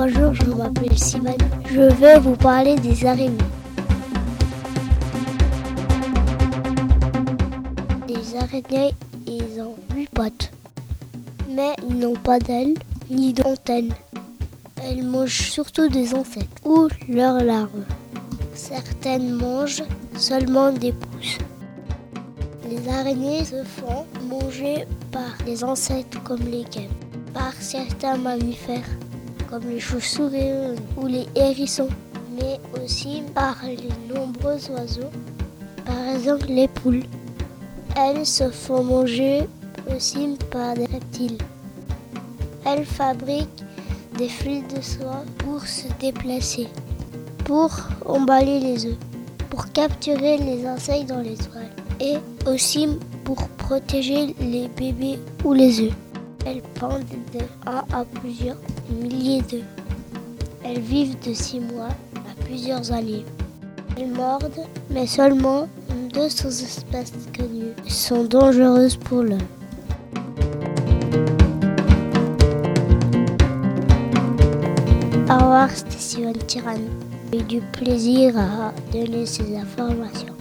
Bonjour, je m'appelle Simone. Je vais vous parler des araignées. Les araignées, ils ont huit pattes. Mais ils n'ont pas d'ailes ni d'antennes. Elles mangent surtout des insectes ou leurs larves. Certaines mangent seulement des pousses. Les araignées se font manger par les insectes comme les par certains mammifères comme les chauves-souris ou les hérissons, mais aussi par les nombreux oiseaux, par exemple les poules. Elles se font manger aussi par des reptiles. Elles fabriquent des fils de soie pour se déplacer, pour emballer les œufs, pour capturer les insectes dans les toiles et aussi pour protéger les bébés ou les œufs. Elles pondent de 1 à plusieurs milliers d'œufs. Elles vivent de 6 mois à plusieurs années. Elles mordent, mais seulement 200 espèces connues sont dangereuses pour l'homme. Au revoir, c'était Simone Tirane. J'ai du plaisir à donner ces informations.